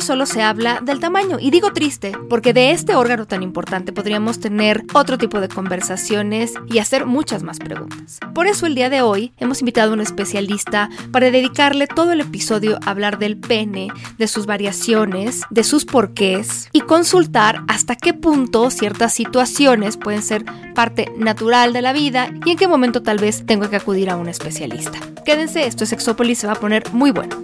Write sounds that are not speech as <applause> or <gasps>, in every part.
Solo se habla del tamaño. Y digo triste, porque de este órgano tan importante podríamos tener otro tipo de conversaciones y hacer muchas más preguntas. Por eso el día de hoy hemos invitado a un especialista para dedicarle todo el episodio a hablar del pene, de sus variaciones, de sus porqués y consultar hasta qué punto ciertas situaciones pueden ser parte natural de la vida y en qué momento tal vez tengo que acudir a un especialista. Quédense, esto es Sexópolis, se va a poner muy bueno.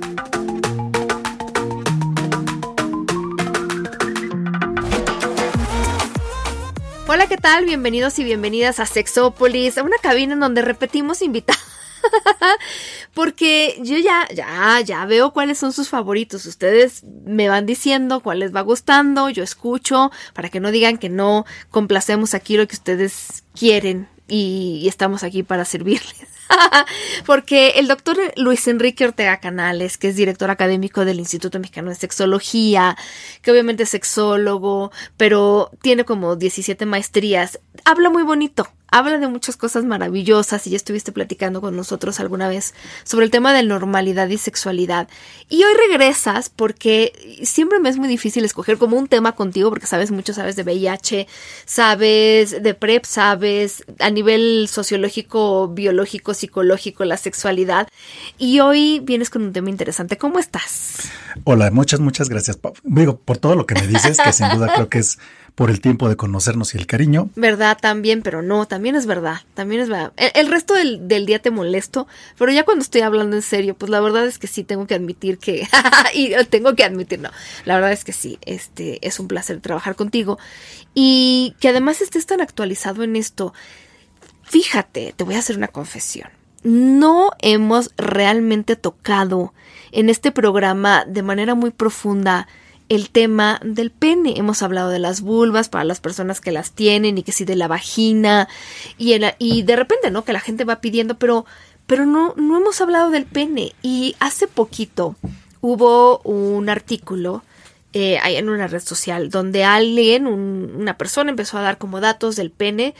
Hola, ¿qué tal? Bienvenidos y bienvenidas a Sexópolis, a una cabina en donde repetimos invitados. <laughs> Porque yo ya, ya, ya veo cuáles son sus favoritos. Ustedes me van diciendo cuál les va gustando, yo escucho, para que no digan que no complacemos aquí lo que ustedes quieren y, estamos aquí para servirles. <laughs> Porque el doctor Luis Enrique Ortega Canales, que es director académico del Instituto Mexicano de Sexología, que obviamente es sexólogo, pero tiene como 17 maestrías, habla muy bonito habla de muchas cosas maravillosas y ya estuviste platicando con nosotros alguna vez sobre el tema de normalidad y sexualidad. Y hoy regresas porque siempre me es muy difícil escoger como un tema contigo porque sabes mucho, sabes de VIH, sabes de PrEP, sabes a nivel sociológico, biológico, psicológico, la sexualidad. Y hoy vienes con un tema interesante. ¿Cómo estás? Hola, muchas, muchas gracias. Digo, por todo lo que me dices, que sin duda creo que es por el tiempo de conocernos y el cariño. Verdad también, pero no, también es verdad, también es verdad. El, resto del, día te molesto, pero ya cuando estoy hablando en serio, pues la verdad es que sí tengo que admitir que, <laughs> y tengo que admitir, no, la verdad es que sí, este, es un placer trabajar contigo y que además estés tan actualizado en esto. Fíjate, te voy a hacer una confesión. No hemos realmente tocado en este programa de manera muy profunda el tema del pene. Hemos hablado de las vulvas para las personas que las tienen y que sí de la vagina y, y de repente, ¿no? Que la gente va pidiendo, pero, pero no, no hemos hablado del pene. Y hace poquito hubo un artículo eh, en una red social donde alguien, una persona empezó a dar como datos del pene.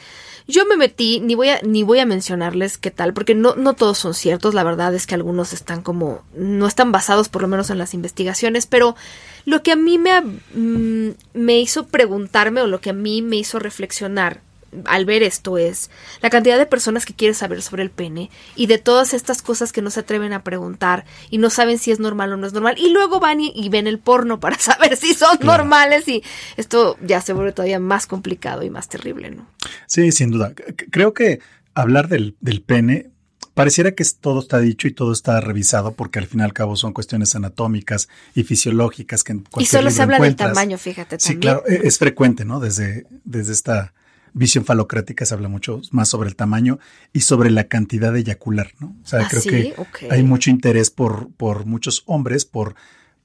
Yo me metí, ni voy a, ni voy a mencionarles qué tal, porque no, no todos son ciertos, la verdad es que algunos están como, no están basados por lo menos en las investigaciones, pero lo que a mí me, mm, me hizo preguntarme o lo que a mí me hizo reflexionar al ver esto es la cantidad de personas que quieren saber sobre el pene y de todas estas cosas que no se atreven a preguntar y no saben si es normal o no es normal y luego van y, ven el porno para <laughs> saber si son normales y esto ya se vuelve todavía más complicado y más terrible, ¿no? Sí, sin duda. Creo que hablar del, del pene Pareciera que todo está dicho y todo está revisado porque al fin y al cabo son cuestiones anatómicas y fisiológicas que en Y solo se habla del tamaño, fíjate. Sí, claro, e, es frecuente, ¿no? Desde, desde esta visión falocrática se habla mucho más sobre el tamaño y sobre la cantidad de eyacular, ¿no? O sea, ¿Ah, creo que hay mucho interés por, por muchos hombres, por,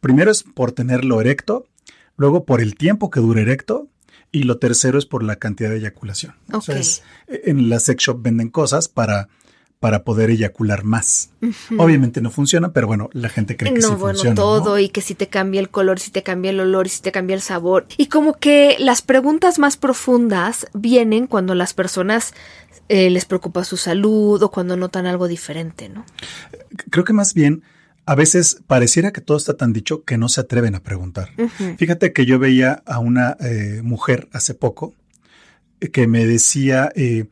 primero es por tenerlo erecto, luego por el tiempo que dura erecto, y lo tercero es por la cantidad de eyaculación. O sea, en la sex shop venden cosas para para poder eyacular más. Obviamente no funciona, pero bueno, la gente cree que sí bueno, funciona. todo y que si te cambia el color, si te cambia el olor, si te cambia el sabor. Y como que las preguntas más profundas vienen cuando las personas eh, les preocupa su salud o cuando notan algo diferente, ¿no? Creo que más bien a veces pareciera que todo está tan dicho que no se atreven a preguntar. Fíjate que yo veía a una eh, mujer hace poco que me decía... Eh,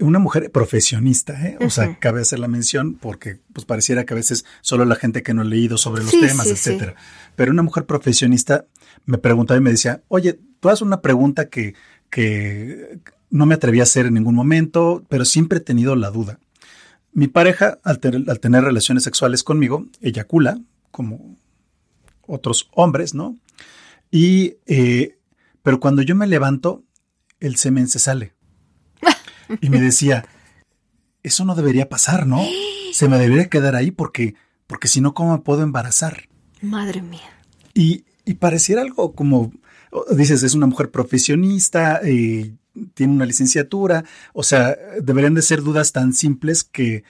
una mujer profesionista, ¿eh? o sea, cabe hacer la mención porque pues pareciera que a veces solo la gente que no ha leído sobre los temas, etcétera. Pero una mujer profesionista me preguntaba y me decía, oye, tú haces una pregunta que, que no me atreví a hacer en ningún momento, pero siempre he tenido la duda. Mi pareja, al, tener relaciones sexuales conmigo, eyacula, como otros hombres, ¿no? Y, eh, pero cuando yo me levanto, el semen se sale. Y me decía, eso no debería pasar, ¿no? Se me debería quedar ahí porque, porque si no, ¿cómo me puedo embarazar? Madre mía. Y, y pareciera algo como, dices, es una mujer profesionista, y tiene una licenciatura. O sea, deberían de ser dudas tan simples que,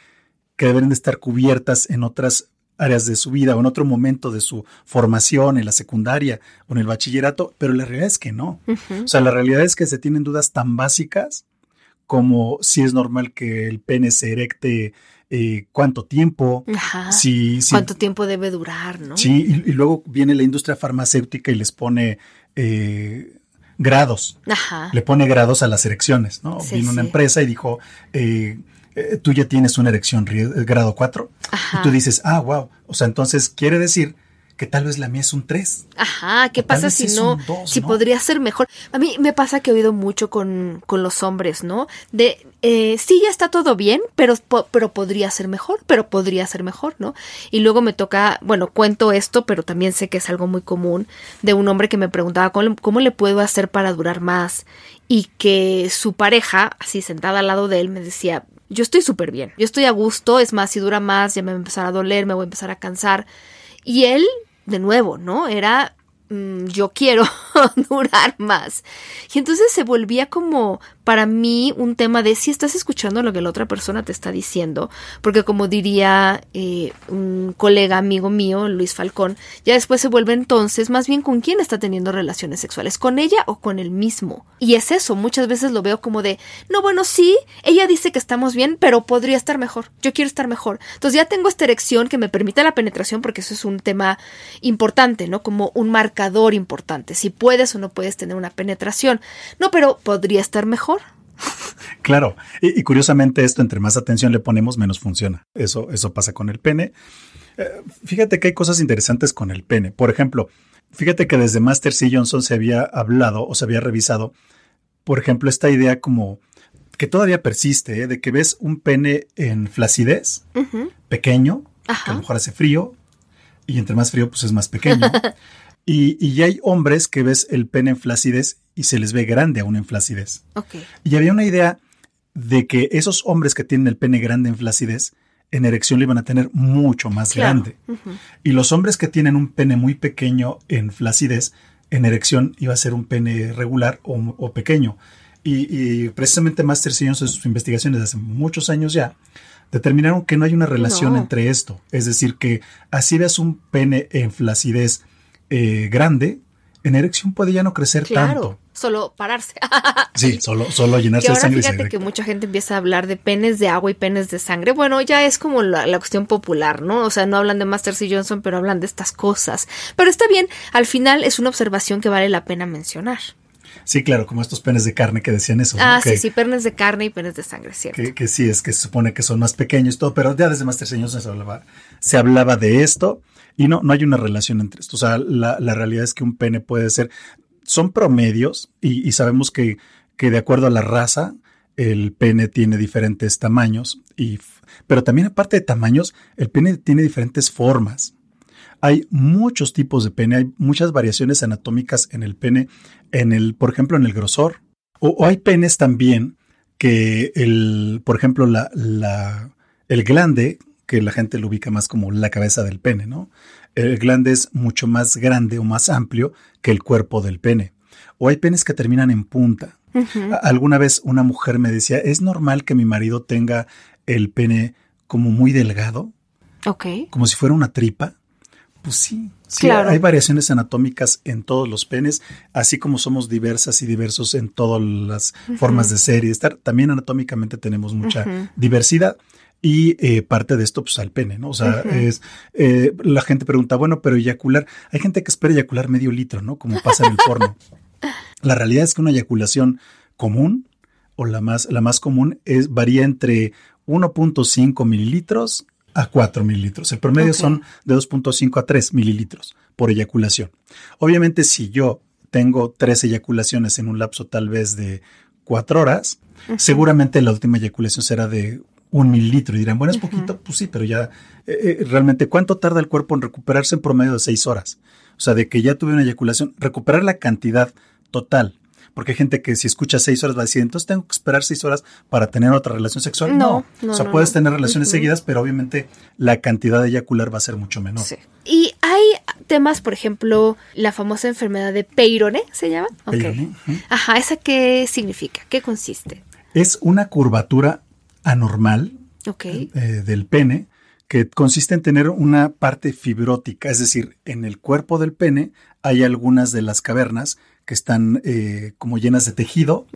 que deben de estar cubiertas en otras áreas de su vida o en otro momento de su formación, en la secundaria o en el bachillerato, pero la realidad es que no. O sea, la realidad es que se tienen dudas tan básicas como si es normal que el pene se erecte eh, cuánto tiempo, Si, cuánto tiempo debe durar, ¿no? Sí, y, luego viene la industria farmacéutica y les pone eh, grados, Ajá. le pone grados a las erecciones, ¿no? Vino una empresa y dijo, eh, tú ya tienes una erección grado 4, y tú dices, ah, wow, o sea, entonces quiere decir que tal vez la mía es un 3. Ajá, ¿qué pasa si no? si podría ser mejor. A mí me pasa que he oído mucho con, con los hombres, ¿no? De, eh, sí, ya está todo bien, pero, pero podría ser mejor, pero podría ser mejor, ¿no? Y luego me toca, bueno, cuento esto, pero también sé que es algo muy común, de un hombre que me preguntaba cómo, cómo le puedo hacer para durar más y que su pareja, así sentada al lado de él, me decía, yo estoy súper bien, yo estoy a gusto, es más, si dura más, ya me va a empezar a doler, me voy a empezar a cansar. Y él de nuevo, ¿no? Era Mm, yo quiero <laughs> durar más. Y entonces se volvía como para mí un tema de si estás escuchando lo que la otra persona te está diciendo, porque como diría eh, un colega amigo mío, Luis Falcón, ya después se vuelve entonces más bien con quién está teniendo relaciones sexuales, con ella o con él mismo. Y es eso, muchas veces lo veo como de, no, bueno, sí, ella dice que estamos bien, pero podría estar mejor, yo quiero estar mejor. Entonces ya tengo esta erección que me permite la penetración, porque eso es un tema importante, ¿no? Como un marco importante, si puedes o no puedes tener una penetración. No, pero podría estar mejor. <laughs> Claro, y, curiosamente esto, entre más atención le ponemos, menos funciona. Eso, eso pasa con el pene. Eh, fíjate que hay cosas interesantes con el pene. Por ejemplo, fíjate que desde Master C. Johnson se había hablado o se había revisado, por ejemplo, esta idea como que todavía persiste, ¿eh? de que ves un pene en flacidez, pequeño, que a lo mejor hace frío, y entre más frío, pues es más pequeño. <laughs> Y, ya hay hombres que ves el pene en flacidez y se les ve grande aún en flacidez. Y había una idea de que esos hombres que tienen el pene grande en flacidez, en erección lo iban a tener mucho más grande. Y los hombres que tienen un pene muy pequeño en flacidez, en erección iba a ser un pene regular o, pequeño. Y, precisamente Master Sillons en sus investigaciones de hace muchos años ya determinaron que no hay una relación entre esto. Es decir, que así ves un pene en flacidez eh, grande, en erección puede ya no crecer claro, Solo pararse. <laughs> sí, solo, solo llenarse de sangre. Fíjate que mucha gente empieza a hablar de penes de agua y penes de sangre. Bueno, ya es como la, cuestión popular, ¿no? O sea, no hablan de Master C. Johnson, pero hablan de estas cosas. Pero está bien, al final es una observación que vale la pena mencionar. Sí, claro, como estos penes de carne que decían eso. Ah, sí, sí, penes de carne y penes de sangre, cierto. Que, sí, es que se supone que son más pequeños y todo, pero ya desde Master C. Johnson se hablaba, se hablaba de esto. Y no, no hay una relación entre esto. O sea, la, realidad es que un pene puede ser, son promedios y, sabemos que, que, de acuerdo a la raza, el pene tiene diferentes tamaños, y, pero también aparte de tamaños, el pene tiene diferentes formas. Hay muchos tipos de pene, hay muchas variaciones anatómicas en el pene, en el, por ejemplo, en el grosor. O, hay penes también que el, por ejemplo, la, la, el glande que la gente lo ubica más como la cabeza del pene, ¿no? El glande es mucho más grande o más amplio que el cuerpo del pene. O hay penes que terminan en punta. Alguna vez una mujer me decía, ¿es normal que mi marido tenga el pene como muy delgado? Ok. Como si fuera una tripa. Pues sí, sí hay variaciones anatómicas en todos los penes, así como somos diversas y diversos en todas las formas de ser y estar. También anatómicamente tenemos mucha diversidad y eh, parte de esto, pues al pene, ¿no? O sea, es, eh, la gente pregunta, bueno, pero eyacular, hay gente que espera eyacular medio litro, ¿no? Como pasa en el porno. <laughs> la realidad es que una eyaculación común o la más, la más común es, varía entre 1.5 mililitros a 4 mililitros. El promedio son de 2.5 a 3 mililitros por eyaculación. Obviamente, si yo tengo tres eyaculaciones en un lapso tal vez de cuatro horas, seguramente la última eyaculación será de un mililitro. Y dirán, bueno, es poquito, pues sí, pero ya eh, eh, realmente, ¿cuánto tarda el cuerpo en recuperarse en promedio de seis horas? O sea, de que ya tuve una eyaculación, recuperar la cantidad total. Porque hay gente que si escucha seis horas va a decir, entonces tengo que esperar seis horas para tener otra relación sexual. No, o sea, puedes tener relaciones seguidas, pero obviamente la cantidad de eyacular va a ser mucho menor. Sí. Y hay temas, por ejemplo, la famosa enfermedad de Peyronie, ¿se llama? Ujú. Ajá, ¿esa qué significa? ¿Qué consiste? Es una curvatura anormal eh, del pene que consiste en tener una parte fibrótica, es decir, en el cuerpo del pene hay algunas de las cavernas que están eh, como llenas de tejido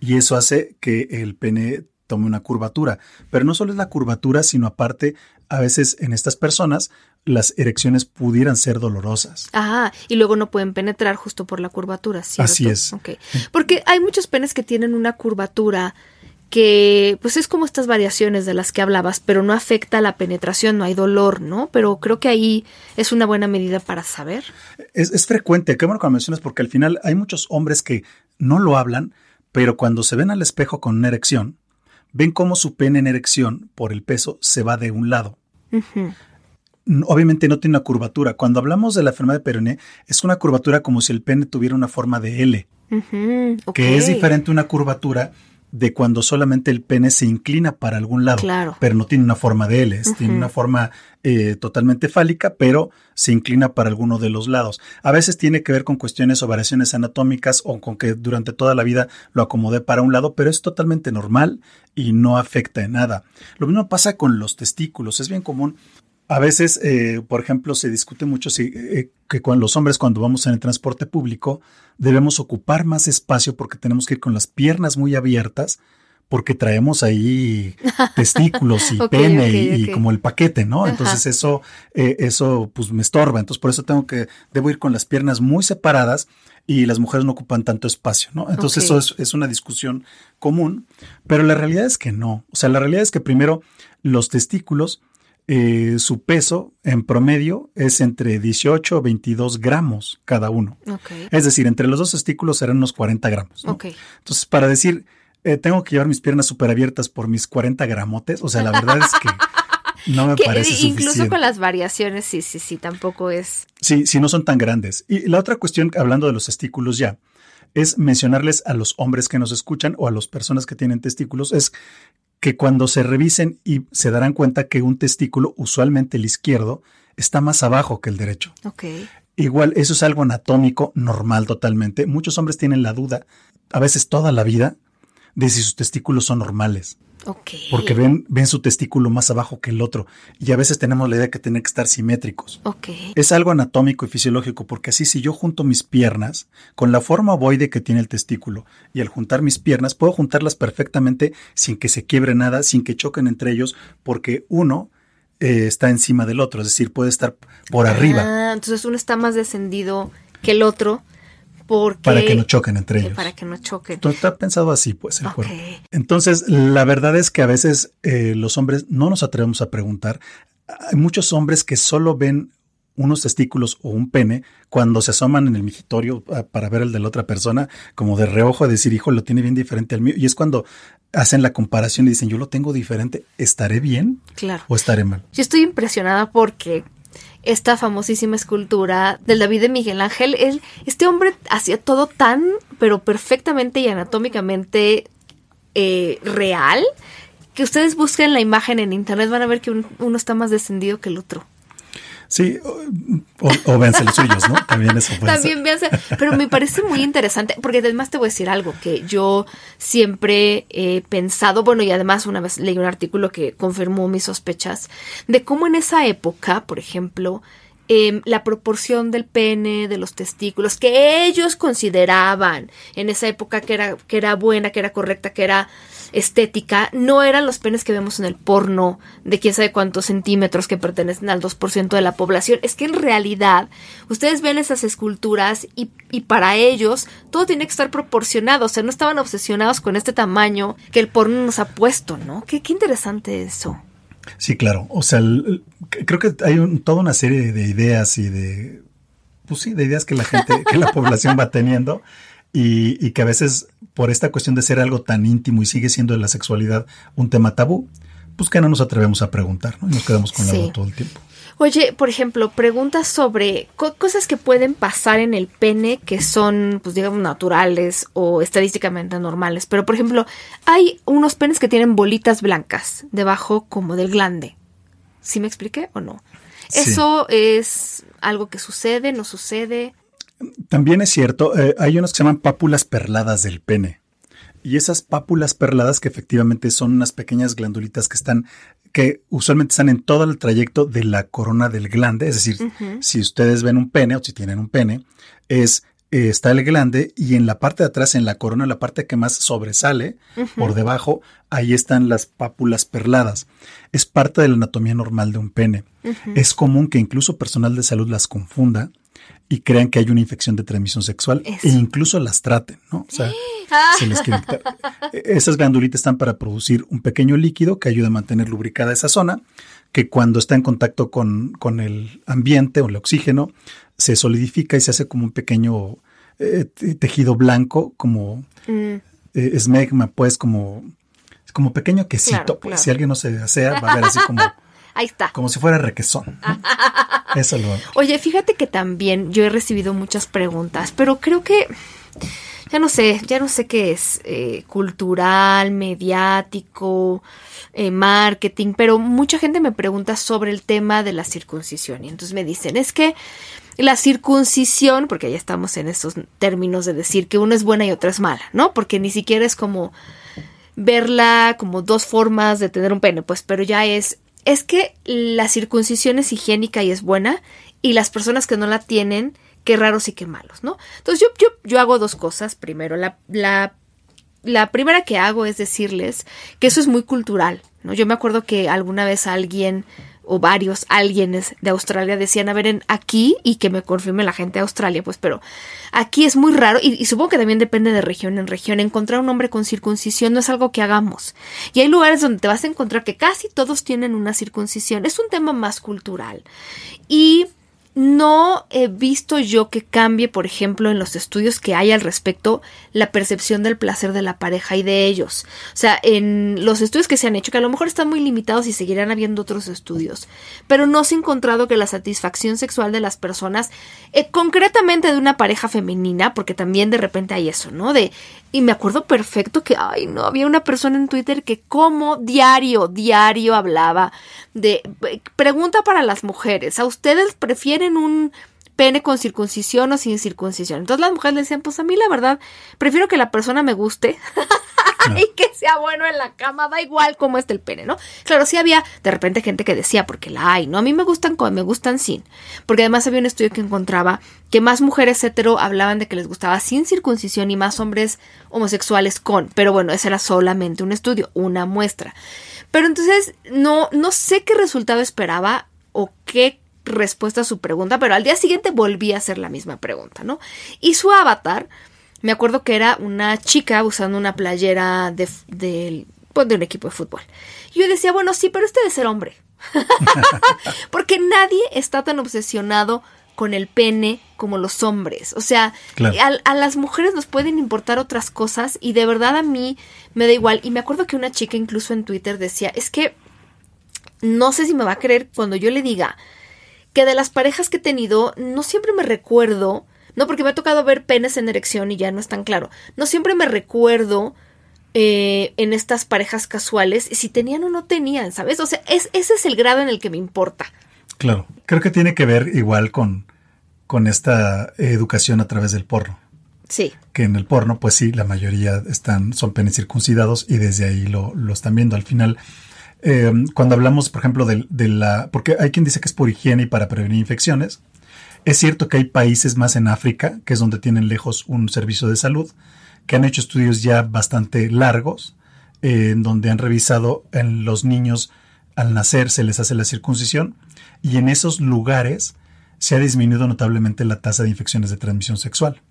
y eso hace que el pene tome una curvatura. Pero no solo es la curvatura, sino aparte, a veces en estas personas las erecciones pudieran ser dolorosas. Ah, y luego no pueden penetrar justo por la curvatura, ¿cierto? Así es. Porque hay muchos penes que tienen una curvatura que, pues es como estas variaciones de las que hablabas, pero no afecta la penetración, no hay dolor, ¿no? Pero creo que ahí es una buena medida para saber. Es, es frecuente, qué bueno que lo mencionas, porque al final hay muchos hombres que no lo hablan, pero cuando se ven al espejo con una erección, ven cómo su pene en erección, por el peso, se va de un lado. Obviamente no tiene una curvatura. Cuando hablamos de la enfermedad de Peyronie, es una curvatura como si el pene tuviera una forma de L, que es diferente a una curvatura de cuando solamente el pene se inclina para algún lado, Claro. pero no tiene una forma de L, tiene una forma eh, totalmente fálica, pero se inclina para alguno de los lados. A veces tiene que ver con cuestiones o variaciones anatómicas o con que durante toda la vida lo acomodé para un lado, pero es totalmente normal y no afecta en nada. Lo mismo pasa con los testículos, es bien común. A veces, eh, por ejemplo, se discute mucho si, eh, que con los hombres cuando vamos en el transporte público debemos ocupar más espacio porque tenemos que ir con las piernas muy abiertas porque traemos ahí <laughs> testículos y pene y, como el paquete, ¿no? Ajá. Entonces eso, eh, eso pues me estorba. Entonces por eso tengo que, debo ir con las piernas muy separadas y las mujeres no ocupan tanto espacio, ¿no? Entonces eso es, es una discusión común, pero la realidad es que no. O sea, la realidad es que primero los testículos, eh, su peso en promedio es entre 18 o 22 gramos cada uno. Es decir, entre los dos testículos serán unos 40 gramos. Entonces, para decir, eh, tengo que llevar mis piernas súper abiertas por mis 40 gramotes, o sea, la verdad es que <laughs> no me Que, parece incluso suficiente. con las variaciones, sí, sí, sí, tampoco es. Sí, sí, no son tan grandes. Y la otra cuestión, hablando de los testículos ya, es mencionarles a los hombres que nos escuchan o a las personas que tienen testículos, es que cuando se revisen y se darán cuenta que un testículo, usualmente el izquierdo, está más abajo que el derecho. Ok. Igual, eso es algo anatómico normal totalmente. Muchos hombres tienen la duda, a veces toda la vida, de si sus testículos son normales, Porque ven, ven su testículo más abajo que el otro y a veces tenemos la idea que tienen que estar simétricos. Es algo anatómico y fisiológico, porque así si yo junto mis piernas con la forma ovoide que tiene el testículo y al juntar mis piernas puedo juntarlas perfectamente sin que se quiebre nada, sin que choquen entre ellos, porque uno eh, está encima del otro, es decir, puede estar por arriba. Ah, entonces uno está más descendido que el otro porque para que no choquen entre ellos. para que no choquen. Entonces, Está pensado así, pues, el cuerpo. Entonces, la verdad es que a veces eh, los hombres no nos atrevemos a preguntar. Hay muchos hombres que solo ven unos testículos o un pene cuando se asoman en el migitorio ah, para ver el de la otra persona, como de reojo, a decir, hijo, lo tiene bien diferente al mío. Y es cuando hacen la comparación y dicen, yo lo tengo diferente, ¿estaré bien Claro. o estaré mal? Yo estoy impresionada porque esta famosísima escultura del David de Miguel Ángel, él, este hombre hacía todo tan, pero perfectamente y anatómicamente eh, real, que ustedes busquen la imagen en internet, van a ver que un- uno está más descendido que el otro. Sí, o, o, véanse los suyos, ¿no? También eso puede. También véanse, pero me parece muy interesante, porque además te voy a decir algo que yo siempre he pensado, bueno, y además una vez leí un artículo que confirmó mis sospechas, de cómo en esa época, por ejemplo, em, la proporción del pene, de los testículos, que ellos consideraban en esa época que era, que era buena, que era correcta, que era estética, no eran los penes que vemos en el porno de quién sabe cuántos centímetros que pertenecen al 2% de la población. Es que en realidad ustedes ven esas esculturas y, y para ellos todo tiene que estar proporcionado. O sea, no estaban obsesionados con este tamaño que el porno nos ha puesto, ¿no? Qué, qué interesante eso. Sí, claro. O sea, el- el- creo que hay un- toda una serie de ideas y de, pues sí, de ideas que la gente, que la población va teniendo y, y que a veces por esta cuestión de ser algo tan íntimo y sigue siendo la sexualidad un tema tabú, pues que no nos atrevemos a preguntar, ¿no? Y nos quedamos con la Sí. duda todo el tiempo. Oye, por ejemplo, preguntas sobre co- cosas que pueden pasar en el pene que son, pues digamos, naturales o estadísticamente normales. Pero, por ejemplo, hay unos penes que tienen bolitas blancas debajo como del glande. ¿Sí me expliqué o no? ¿Eso es algo que sucede, no sucede? También es cierto, eh, hay unos que se llaman pápulas perladas del pene. Y esas pápulas perladas que efectivamente son unas pequeñas glandulitas que están, que usualmente están en todo el trayecto de la corona del glande, es decir, si ustedes ven un pene o si tienen un pene, es eh, está el glande y en la parte de atrás, en la corona, la parte que más sobresale, por debajo, ahí están las pápulas perladas. Es parte de la anatomía normal de un pene. Es común que incluso personal de salud las confunda y crean que hay una infección de transmisión sexual e incluso las traten, ¿no? O sea, <gasps> se les quiere Esas glandulitas están para producir un pequeño líquido que ayuda a mantener lubricada esa zona, que cuando está en contacto con, con el ambiente o el oxígeno, se solidifica y se hace como un pequeño eh, tejido blanco, como mm. eh, esmegma, pues como, como pequeño quesito. pues si alguien no se asea, va a ver así como... <laughs> Ahí está. Como si fuera requesón. <laughs> Eso lo Oye, fíjate que también yo he recibido muchas preguntas, pero creo que ya no sé, ya no sé qué es eh, cultural, mediático, marketing, pero mucha gente me pregunta sobre el tema de la circuncisión y entonces me dicen, es que la circuncisión, porque ya estamos en estos términos de decir que una es buena y otra es mala, ¿no? Porque ni siquiera es como verla como dos formas de tener un pene, pues, pero ya es, es que la circuncisión es higiénica y es buena, y las personas que no la tienen, qué raros y qué malos, ¿no? Entonces yo, yo, yo hago dos cosas. Primero, la, la, la primera que hago es decirles que eso es muy cultural, ¿no? Yo me acuerdo que alguna vez alguien o varios alguienes de Australia decían, a ver, en aquí, y que me confirme la gente de Australia, pues, pero aquí es muy raro, y, supongo que también depende de región en región, encontrar un hombre con circuncisión no es algo que hagamos. Y hay lugares donde te vas a encontrar que casi todos tienen una circuncisión, es un tema más cultural. Y no he visto yo que cambie, por ejemplo, en los estudios que hay al respecto, la percepción del placer de la pareja y de ellos. O sea, en los estudios que se han hecho, que a lo mejor están muy limitados y seguirán habiendo otros estudios, pero no se ha encontrado que la satisfacción sexual de las personas, eh, concretamente de una pareja femenina, porque también de repente hay eso, ¿no? De, y me acuerdo perfecto que, ay, no, había una persona en Twitter que como diario, diario hablaba de, pregunta para las mujeres, ¿a ustedes prefieren un pene con circuncisión o sin circuncisión? Entonces las mujeres le decían, pues a mí la verdad, prefiero que la persona me guste <laughs> y que sea bueno en la cama, da igual cómo esté el pene, ¿no? Claro, sí había de repente gente que decía, porque la hay, ¿no? A mí me gustan como me gustan sin. Porque además había un estudio que encontraba que más mujeres hetero hablaban de que les gustaba sin circuncisión y más hombres homosexuales con. Pero bueno, ese era solamente un estudio, una muestra. Pero entonces no, no sé qué resultado esperaba o qué respuesta a su pregunta, pero al día siguiente volví a hacer la misma pregunta, ¿no? Y su avatar me acuerdo que era una chica usando una playera de, de, pues, de un equipo de fútbol. Y yo decía, bueno, sí, pero este debe ser hombre. <laughs> Porque nadie está tan obsesionado con el pene como los hombres. O sea, a, a, las mujeres nos pueden importar otras cosas y de verdad a mí me da igual. Y me acuerdo que una chica incluso en Twitter decía, es que no sé si me va a creer cuando yo le diga que de las parejas que he tenido, no siempre me recuerdo no, porque me ha tocado ver penes en erección y ya no es tan claro. No siempre me recuerdo eh, en estas parejas casuales si tenían o no tenían, ¿sabes? O sea, es, ese es el grado en el que me importa. Claro, creo que tiene que ver igual con, con esta educación a través del porno. Sí. Que en el porno, pues sí, la mayoría están, son penes circuncidados y desde ahí lo, lo están viendo. Al final, eh, cuando hablamos, por ejemplo, de, de, la. Porque hay quien dice que es por higiene y para prevenir infecciones. Es cierto que hay países más en África, que es donde tienen lejos un servicio de salud, que han hecho estudios ya bastante largos, en donde han revisado en los niños al nacer se les hace la circuncisión y en esos lugares se ha disminuido notablemente la tasa de infecciones de transmisión sexual.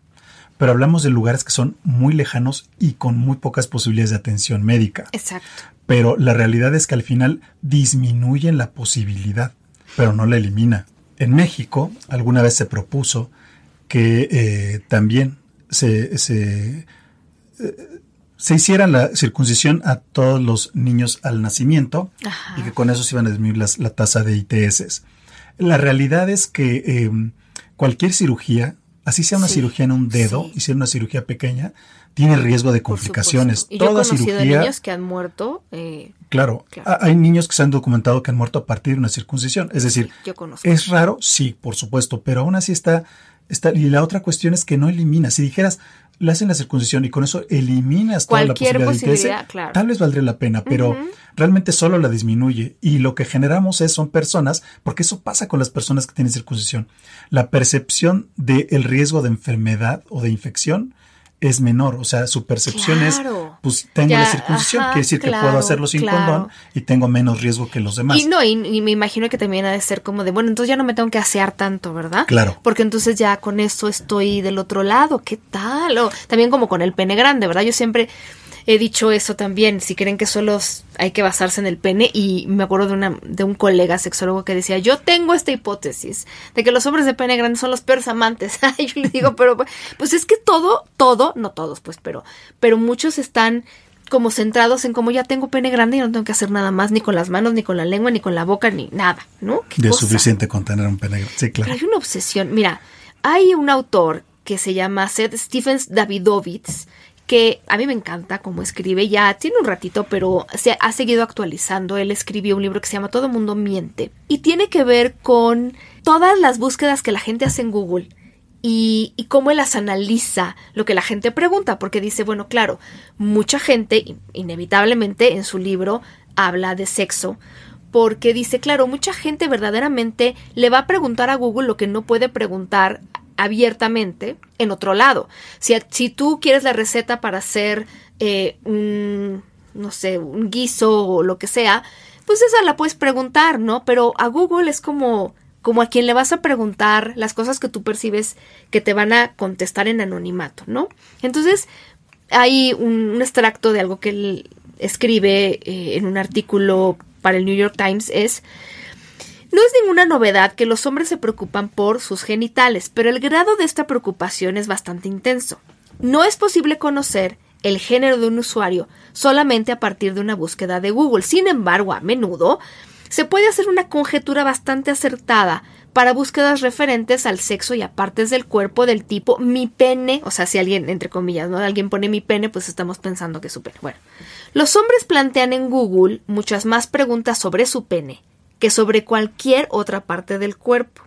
Pero hablamos de lugares que son muy lejanos y con muy pocas posibilidades de atención médica. Exacto. Pero la realidad es que al final disminuyen la posibilidad, pero no la elimina. En México alguna vez se propuso que eh, también se, se, eh, se, hiciera la circuncisión a todos los niños al nacimiento y que con eso se iban a disminuir la tasa de ITS. La realidad es que em, cualquier cirugía Así sea una cirugía en un dedo, sí. y sea una cirugía pequeña, tiene riesgo de complicaciones. Y yo he Toda conocido cirugía, niños que han muerto. eh, claro, Claro. ha- hay niños que se han documentado que han muerto a partir de una circuncisión. Es decir, yo. ¿Es raro? Sí, por supuesto, pero aún así está, está. Y la otra cuestión es que no elimina. Si dijeras, le hacen la circuncisión y con eso eliminas toda la posibilidad, de posibilidad, ITS, claro. tal vez valdría la pena, pero realmente solo la disminuye. Y lo que generamos es, son personas, porque eso pasa con las personas que tienen circuncisión, la percepción del riesgo de enfermedad o de infección es menor. O sea, su percepción Claro. es, pues tengo Ya, la circuncisión, ajá, quiere decir que puedo hacerlo sin claro. condón y tengo menos riesgo que los demás. Y no, y, y me imagino que también ha de ser como de, bueno, entonces ya no me tengo que asear tanto, ¿verdad? Claro. Porque entonces ya con eso estoy del otro lado, ¿qué tal? O también como con el pene grande, ¿verdad? Yo siempre he dicho eso también, si creen que solo hay que basarse en el pene, y me acuerdo de, una, de un colega sexólogo que decía, yo tengo esta hipótesis de que los hombres de pene grande son los peores amantes. <laughs> Y yo le digo, pero pues es que todo, todo, no todos pues, pero, pero muchos están como centrados en como ya tengo pene grande y no tengo que hacer nada más, ni con las manos, ni con la lengua, ni con la boca, ni nada, ¿no? ¿Qué Ya es suficiente con tener un pene. Sí, claro. Pero hay una obsesión. Mira, hay un autor que se llama Seth Stephens Davidovitz que a mí me encanta cómo escribe, ya tiene un ratito, pero se ha seguido actualizando. Él escribió un libro que se llama Todo Mundo Miente y tiene que ver con todas las búsquedas que la gente hace en Google y, y cómo él las analiza lo que la gente pregunta, porque dice, bueno, claro, mucha gente, in- inevitablemente en su libro, habla de sexo, porque dice, claro, mucha gente verdaderamente le va a preguntar a Google lo que no puede preguntar abiertamente en otro lado. Si, si tú quieres la receta para hacer eh, un, no sé, un guiso o lo que sea, pues esa la puedes preguntar, ¿no? Pero a Google es como, como a quien le vas a preguntar las cosas que tú percibes que te van a contestar en anonimato, ¿no? Entonces, hay un, extracto de algo que él escribe eh, en un artículo para el New York Times, es no es ninguna novedad que los hombres se preocupan por sus genitales, pero el grado de esta preocupación es bastante intenso. No es posible conocer el género de un usuario solamente a partir de una búsqueda de Google. Sin embargo, a menudo se puede hacer una conjetura bastante acertada para búsquedas referentes al sexo y a partes del cuerpo del tipo mi pene, o sea, si alguien, entre comillas, ¿no? Alguien pone mi pene, pues estamos pensando que es su pene. Bueno, los hombres plantean en Google muchas más preguntas sobre su pene que sobre cualquier otra parte del cuerpo,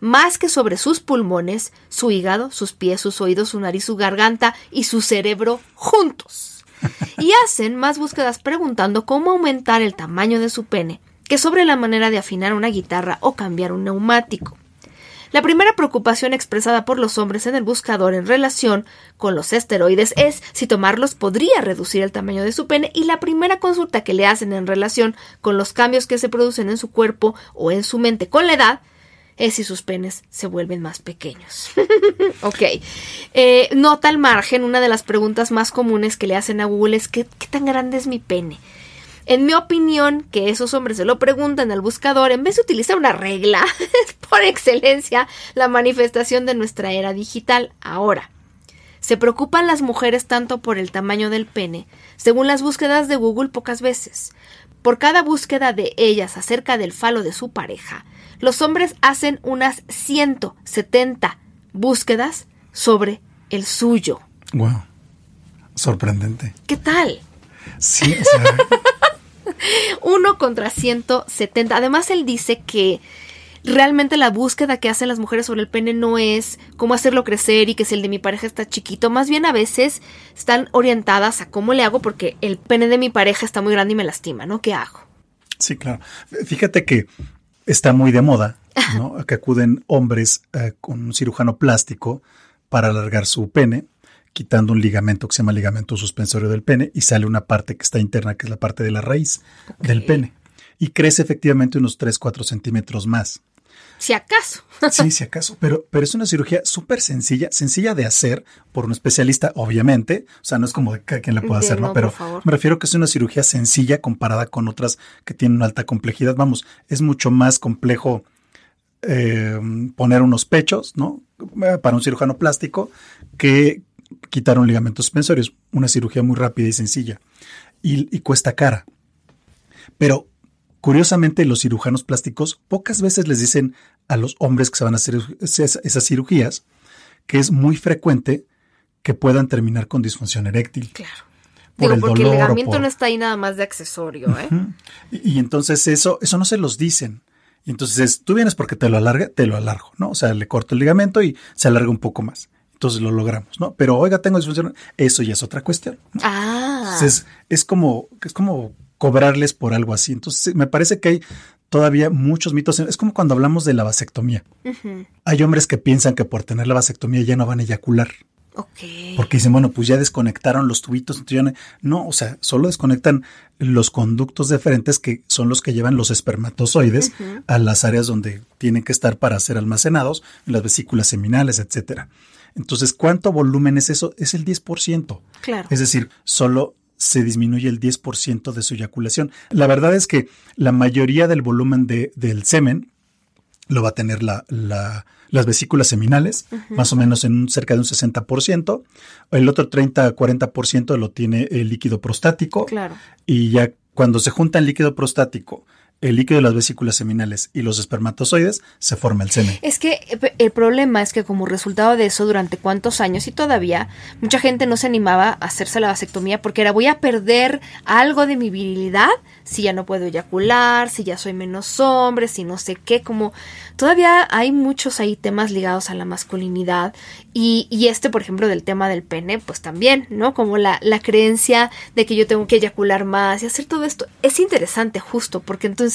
más que sobre sus pulmones, su hígado, sus pies, sus oídos, su nariz, su garganta y su cerebro juntos. <laughs> Y hacen más búsquedas preguntando cómo aumentar el tamaño de su pene que sobre la manera de afinar una guitarra o cambiar un neumático. La primera preocupación expresada por los hombres en el buscador en relación con los esteroides es si tomarlos podría reducir el tamaño de su pene y la primera consulta que le hacen en relación con los cambios que se producen en su cuerpo o en su mente con la edad es si sus penes se vuelven más pequeños. <laughs> ok. Eh, nota al margen, una de las preguntas más comunes que le hacen a Google es ¿qué, qué tan grande es mi pene? En mi opinión, que esos hombres se lo preguntan al buscador, en vez de utilizar una regla, es <laughs> por excelencia la manifestación de nuestra era digital. Ahora, ¿se preocupan las mujeres tanto por el tamaño del pene? Según las búsquedas de Google, pocas veces. Por cada búsqueda de ellas acerca del falo de su pareja, los hombres hacen unas 170 búsquedas sobre el suyo. Wow. Sorprendente. ¿Qué tal? Sí, o sea, <laughs> Uno contra 170. Además, él dice que realmente la búsqueda que hacen las mujeres sobre el pene no es cómo hacerlo crecer y que si el de mi pareja está chiquito. Más bien a veces están orientadas a cómo le hago porque el pene de mi pareja está muy grande y me lastima, ¿no? ¿Qué hago? sí, claro. Fíjate que está muy de moda, ¿no? Que acuden hombres eh, con un cirujano plástico para alargar su pene, quitando un ligamento que se llama ligamento suspensorio del pene y sale una parte que está interna, que es la parte de la raíz del pene. Y crece efectivamente unos 3, 4 centímetros más. Si acaso. <laughs> Sí, si acaso, pero, pero es una cirugía súper sencilla, sencilla de hacer por un especialista, obviamente. O sea, no es como de cada quien la pueda hacer, ¿no? Pero me refiero que es una cirugía sencilla comparada con otras que tienen una alta complejidad. Vamos, es mucho más complejo eh, poner unos pechos, ¿no? Para un cirujano plástico que quitar un ligamento suspensorio. Es una cirugía muy rápida y sencilla. Y, y cuesta cara. Pero curiosamente, los cirujanos plásticos pocas veces les dicen a los hombres que se van a hacer esas, cirugías que es muy frecuente que puedan terminar con disfunción eréctil. Claro. Digo, porque el ligamiento no está ahí nada más de accesorio, ¿eh? y, y, entonces eso, eso no se los dicen. Y entonces tú vienes porque te lo alarga, te lo alargo, ¿no? O sea, le corto el ligamento y se alarga un poco más. Entonces lo logramos, ¿no? Pero oiga, tengo disfunción. Eso ya es otra cuestión. Ah. Entonces es como, es como cobrarles por algo así. Entonces me parece que hay todavía muchos mitos. Es como cuando hablamos de la vasectomía. Hay hombres que piensan que por tener la vasectomía ya no van a eyacular. Okay. Porque dicen, bueno, pues ya desconectaron los tubitos. no, o sea, solo desconectan los conductos deferentes que son los que llevan los espermatozoides a las áreas donde tienen que estar para ser almacenados, en las vesículas seminales, etcétera. Entonces, ¿cuánto volumen es eso? Es el 10%. Claro. Es decir, solo se disminuye el 10% de su eyaculación. La verdad es que la mayoría del volumen de, del semen lo va a tener la, la, las vesículas seminales, más o menos en un, cerca de un 60%. El otro 30-40% lo tiene el líquido prostático. Claro. Y ya cuando se junta el líquido prostático el líquido de las vesículas seminales y los espermatozoides, se forma el semen. Es que eh, el problema es que como resultado de eso, durante cuántos años y todavía, mucha gente no se animaba a hacerse la vasectomía porque era voy a perder algo de mi virilidad si ya no puedo eyacular, si ya soy menos hombre, si no sé qué, como todavía hay muchos ahí temas ligados a la masculinidad y, y este, por ejemplo, del tema del pene, pues también, ¿no? Como la, la creencia de que yo tengo que eyacular más y hacer todo esto. Es interesante justo porque entonces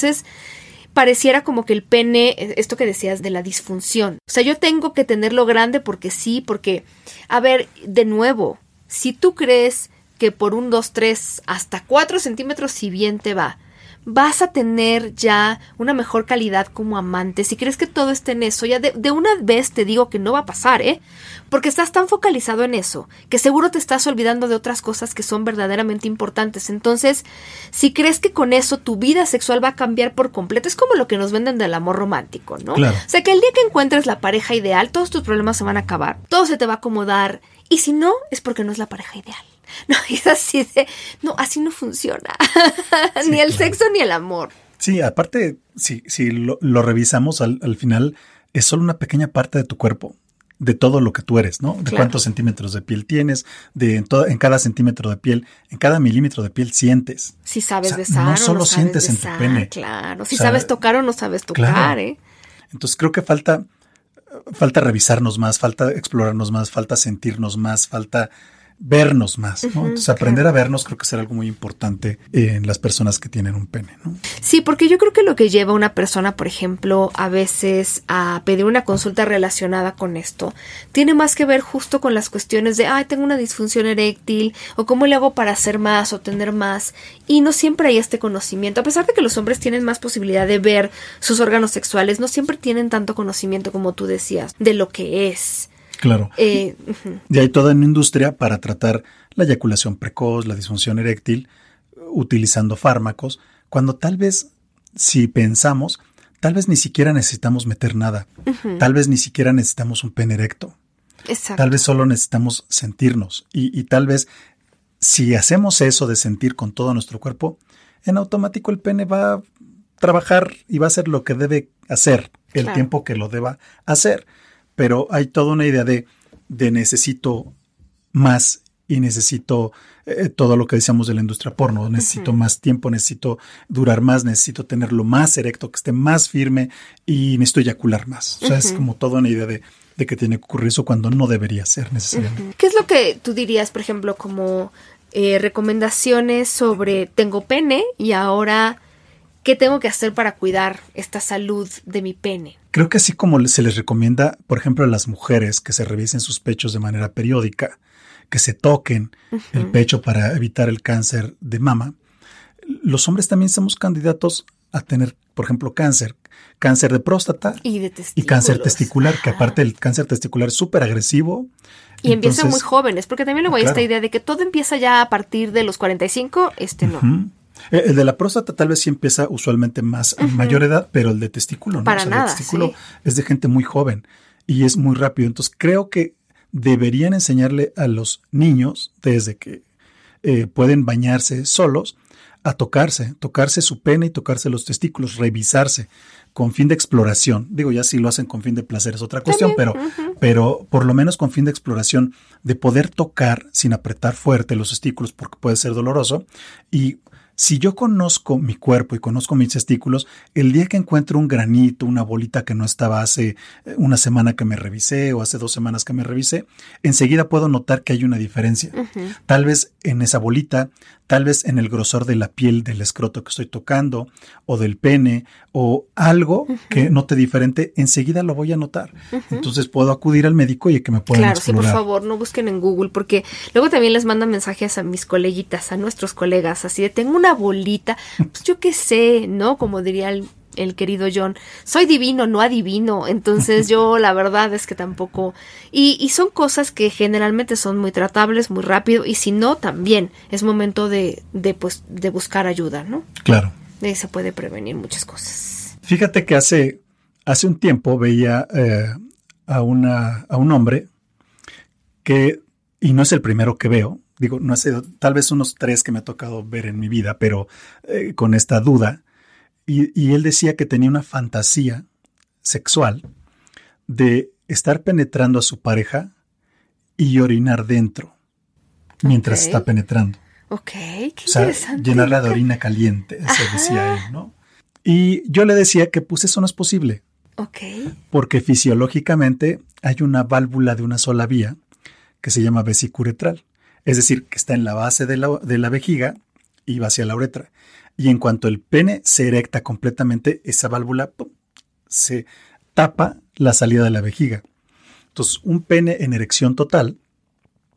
pareciera como que el pene, esto que decías de la disfunción. O sea, yo tengo que tenerlo grande porque sí, porque, a ver, de nuevo, si tú crees que por un 2, 3, hasta 4 centímetros, si bien te va, vas a tener ya una mejor calidad como amante. Si crees que todo esté en eso, ya de, una vez te digo que no va a pasar, ¿eh? Porque estás tan focalizado en eso, que seguro te estás olvidando de otras cosas que son verdaderamente importantes. Entonces, si crees que con eso tu vida sexual va a cambiar por completo, es como lo que nos venden del amor romántico, ¿no? Claro. O sea, que el día que encuentres la pareja ideal, todos tus problemas se van a acabar, todo se te va a acomodar. Y si no, es porque no es la pareja ideal. <laughs> No, es así de, no, así no funciona. <laughs> ni el sexo ni el amor. Sí, aparte, si, si lo, revisamos al, al, final, es solo una pequeña parte de tu cuerpo, de todo lo que tú eres, ¿no? De cuántos centímetros de piel tienes, de en, todo, en, cada centímetro de piel, en cada milímetro de piel sientes. Si sabes besar. No solo no sientes en tu pene. Claro, si sabes tocar o no sabes tocar, ¿eh? Entonces creo que falta, falta revisarnos más, falta explorarnos más, falta sentirnos más, falta vernos más, ¿no? Entonces aprender a vernos creo que será algo muy importante en las personas que tienen un pene, ¿no? Sí, porque yo creo que lo que lleva a una persona, por ejemplo, a veces a pedir una consulta relacionada con esto, tiene más que ver justo con las cuestiones de, ay, tengo una disfunción eréctil, o cómo le hago para hacer más o tener más, y no siempre hay este conocimiento, a pesar de que los hombres tienen más posibilidad de ver sus órganos sexuales, no siempre tienen tanto conocimiento como tú decías, de lo que es. Claro. Eh, y hay toda una industria para tratar la eyaculación precoz, la disfunción eréctil, utilizando fármacos, cuando tal vez, si pensamos, tal vez ni siquiera necesitamos meter nada. Tal vez ni siquiera necesitamos un pene erecto. Exacto. Tal vez solo necesitamos sentirnos. Y, y tal vez, si hacemos eso de sentir con todo nuestro cuerpo, en automático el pene va a trabajar y va a hacer lo que debe hacer el Claro. tiempo que lo deba hacer pero hay toda una idea de, de necesito más y necesito eh, todo lo que decíamos de la industria porno, necesito más tiempo, necesito durar más, necesito tenerlo más erecto, que esté más firme y necesito eyacular más. O sea, es como toda una idea de, de, que tiene que ocurrir eso cuando no debería ser necesariamente. ¿Qué es lo que tú dirías, por ejemplo, como eh, recomendaciones sobre tengo pene y ahora qué tengo que hacer para cuidar esta salud de mi pene? Creo que así como se les recomienda, por ejemplo, a las mujeres que se revisen sus pechos de manera periódica, que se toquen uh -huh. el pecho para evitar el cáncer de mama, los hombres también somos candidatos a tener, por ejemplo, cáncer, cáncer de próstata y, de y cáncer testicular, que aparte el cáncer testicular es súper agresivo. Y empieza muy jóvenes, porque también luego hay claro. esta idea de que todo empieza ya a partir de los 45, este no. Uh -huh. El de la próstata tal vez sí empieza usualmente más a uh -huh. mayor edad, pero el de testículo no. Para o sea, nada, el testículo sí. es de gente muy joven y es muy rápido. Entonces creo que deberían enseñarle a los niños desde que eh, pueden bañarse solos a tocarse, tocarse su pene y tocarse los testículos, revisarse con fin de exploración. Digo, ya si lo hacen con fin de placer es otra cuestión, pero, pero por lo menos con fin de exploración, de poder tocar sin apretar fuerte los testículos porque puede ser doloroso y si yo conozco mi cuerpo y conozco mis testículos, el día que encuentro un granito, una bolita que no estaba hace eh, una semana que me revisé o hace dos semanas que me revisé, enseguida puedo notar que hay una diferencia. Tal vez en esa bolita, tal vez en el grosor de la piel del escroto que estoy tocando o del pene o algo que note diferente, enseguida lo voy a notar. Entonces puedo acudir al médico y que me puedan Claro, sí, por favor, no busquen en Google porque luego también les mandan mensajes a mis coleguitas, a nuestros colegas, así de tengo una bolita, pues yo qué sé, ¿no? Como diría el, el querido John, soy divino, no adivino. Entonces yo <laughs> la verdad es que tampoco... Y, y, son cosas que generalmente son muy tratables, muy rápido, y si no, también es momento de, de, pues, de buscar ayuda, ¿no? Claro. Y se puede prevenir muchas cosas. Fíjate que hace, hace un tiempo veía eh, a, una, a un hombre que, y no es el primero que veo, digo, no sé, tal vez unos tres que me ha tocado ver en mi vida, pero eh, con esta duda. Y, y, él decía que tenía una fantasía sexual de estar penetrando a su pareja y orinar dentro mientras está penetrando. Ok, qué O sea, interesante. llenarla de orina caliente, eso decía él, ¿no? Y yo le decía que pues eso no es posible, Ok. porque fisiológicamente hay una válvula de una sola vía que se llama vesicuretral. Es decir, que está en la base de la, de la vejiga y va hacia la uretra. Y en cuanto el pene se erecta completamente, esa válvula ¡pum! se tapa la salida de la vejiga. Entonces, un pene en erección total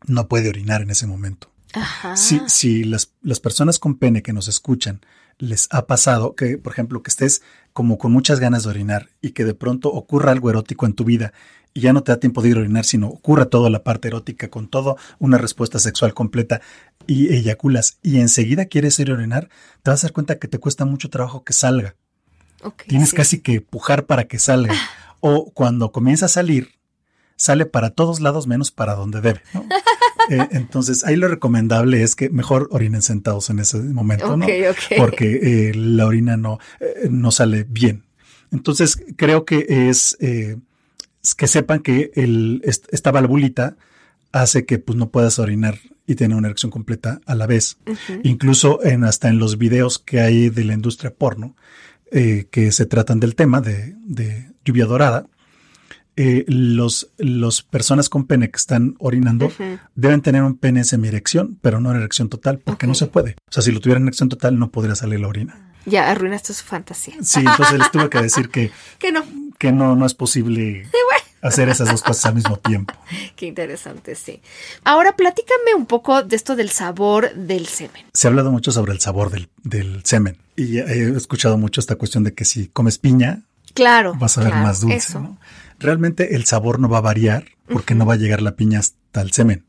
no puede orinar en ese momento. Ajá. Si, si las, las personas con pene que nos escuchan les ha pasado que, por ejemplo, que estés como con muchas ganas de orinar y que de pronto ocurra algo erótico en tu vida y ya no te da tiempo de ir a orinar, sino ocurra toda la parte erótica con toda una respuesta sexual completa y eyaculas y enseguida quieres ir a orinar, te vas a dar cuenta que te cuesta mucho trabajo que salga. Tienes sí. casi que pujar para que salga. O cuando comienza a salir, sale para todos lados menos para donde debe. ¿no? <laughs> Eh, entonces, ahí lo recomendable es que mejor orinen sentados en ese momento, ¿no? Porque eh, la orina no, eh, no sale bien. Entonces, creo que es que sepan que el, est- esta valvulita hace que pues, no puedas orinar y tener una erección completa a la vez. Incluso en, hasta en los videos que hay de la industria porno, eh, que se tratan del tema de, de lluvia dorada, eh, los, los personas con pene que están orinando deben tener un pene en semierección, pero no en erección total, porque no se puede. O sea, si lo tuvieran en erección total, no podría salir la orina. Ya arruinaste su fantasía. Sí, entonces les tuve que decir que, <laughs> Que no. que no, no es posible hacer esas dos cosas al mismo tiempo. <laughs> Qué interesante, sí. Ahora platícame un poco de esto del sabor del semen. Se ha hablado mucho sobre el sabor del, del semen y he escuchado mucho esta cuestión de que si comes piña, Claro. vas a ver claro, más dulce. Realmente el sabor no va a variar porque no va a llegar la piña hasta el semen.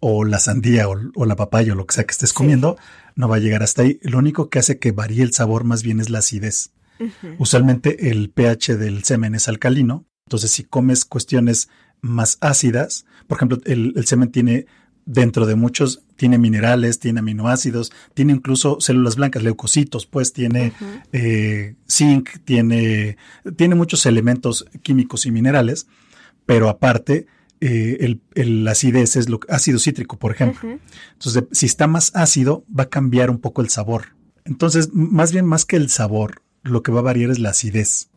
O la sandía o, o la papaya o lo que sea que estés Sí. comiendo, no va a llegar hasta ahí. Lo único que hace que varíe el sabor más bien es la acidez. Usualmente el pH del semen es alcalino. Entonces, si comes cuestiones más ácidas, por ejemplo, el, el semen tiene dentro de muchos, tiene minerales, tiene aminoácidos, tiene incluso células blancas, leucocitos, pues tiene eh, zinc, tiene, tiene muchos elementos químicos y minerales, pero aparte, eh, el, el acidez es lo ácido cítrico, por ejemplo. Entonces, si está más ácido, va a cambiar un poco el sabor. Entonces, más bien más que el sabor, lo que va a variar es la acidez.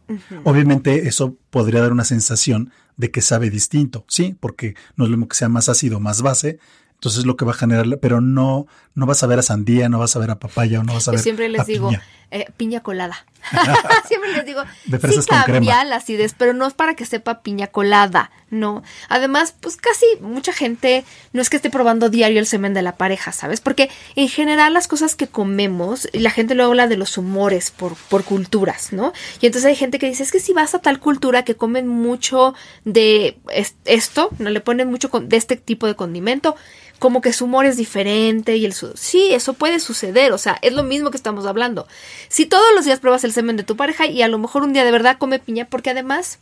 Obviamente eso podría dar una sensación de que sabe distinto, sí, porque no es lo mismo que sea más ácido más base, entonces es lo que va a generar, pero no, no vas a ver a sandía, no vas a ver a papaya o no vas a Yo ver siempre les a digo, piña. eh, piña colada. <laughs> <laughs> siempre les digo, De fresas sí con crema. la acidez, pero no es para que sepa piña colada, no. Además, pues casi mucha gente no es que esté probando diario el semen de la pareja, ¿sabes? Porque en general las cosas que comemos, y la gente luego habla de los humores por, por culturas, ¿no? Y entonces hay gente que dice, es que si vas a tal cultura que comen mucho de es- esto, no le ponen mucho con- de este tipo de condimento, como que su humor es diferente y el su sí, eso puede suceder, o sea, es lo mismo que estamos hablando. Si todos los días pruebas el semen de tu pareja y a lo mejor un día de verdad come piña, porque además,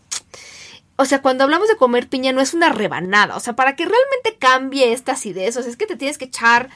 o sea, cuando hablamos de comer piña no es una rebanada, o sea, para que realmente cambie esta acidez, o sea, es que te tienes que echar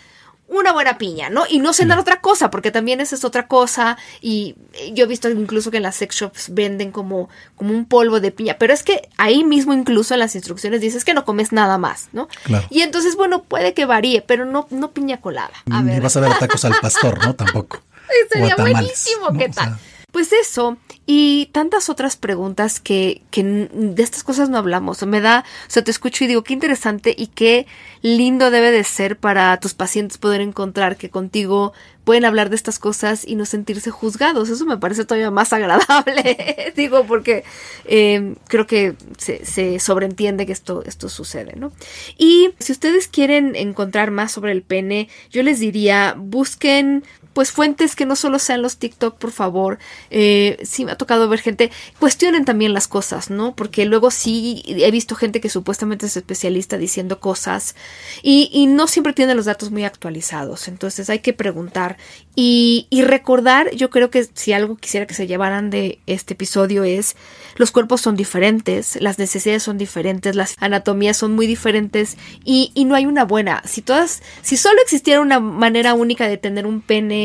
una buena piña, ¿no? Y no cenar otra cosa, porque también esa es otra cosa. Y yo he visto incluso que en las sex shops venden como, como un polvo de piña. Pero es que ahí mismo incluso en las instrucciones dices que no comes nada más, ¿no? Claro. Y entonces, bueno, puede que varíe, pero no, no piña colada. A Ni ver. vas a ver tacos al pastor, ¿no? Tampoco. <laughs> Sería buenísimo, ¿no? ¿qué O tal? sea, Pues eso, y tantas otras preguntas que, que de estas cosas no hablamos. Me da, o sea, te escucho y digo, qué interesante y qué lindo debe de ser para tus pacientes poder encontrar que contigo pueden hablar de estas cosas y no sentirse juzgados. Eso me parece todavía más <laughs> agradable, digo, porque eh, creo que se, se sobreentiende que esto, esto sucede, ¿no? Y si ustedes quieren encontrar más sobre el pene, yo les diría, busquen pues fuentes que no solo sean los TikTok, por favor. Eh, sí me ha tocado ver gente, cuestionen también las cosas, ¿no? Porque luego sí he visto gente que supuestamente es especialista diciendo cosas y, no siempre tiene los datos muy actualizados. Entonces hay que preguntar y, y recordar, yo creo que si algo quisiera que se llevaran de este episodio es los cuerpos son diferentes, las necesidades son diferentes, las anatomías son muy diferentes y, y no hay una buena. Si todas, si solo existiera una manera única de tener un pene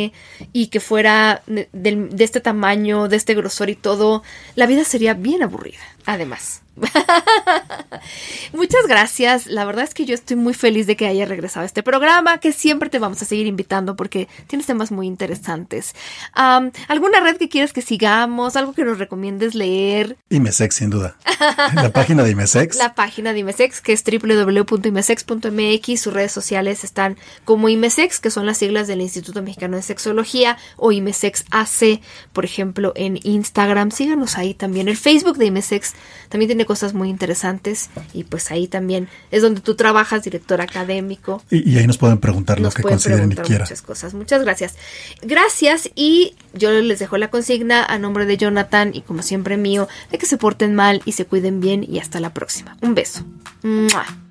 y que fuera de, este tamaño, de este grosor y todo, la vida sería bien aburrida. Además. <laughs> Muchas gracias. La verdad es que yo estoy muy feliz de que haya regresado a este programa, que siempre te vamos a seguir invitando porque tienes temas muy interesantes. ¿Alguna red que quieras que sigamos? ¿Algo que nos recomiendes leer? Imesex, sin duda. La página de Imesex. <laughs> La página de Imesex, que es www.imesex.mx. Sus redes sociales están como Imesex, que son las siglas del Instituto Mexicano de Sexología, o Imesex AC, por ejemplo, en Instagram. Síganos ahí también. El Facebook de Imesex también tiene cosas muy interesantes. Y pues ahí también es donde tú trabajas, director académico. Y, y ahí nos pueden preguntar lo que pueden consideren y quieran. muchas cosas. Muchas gracias. Gracias y yo les dejo la consigna a nombre de Jonathan y como siempre mío, de que se porten mal y se cuiden bien y hasta la próxima. Un beso. ¡Mua!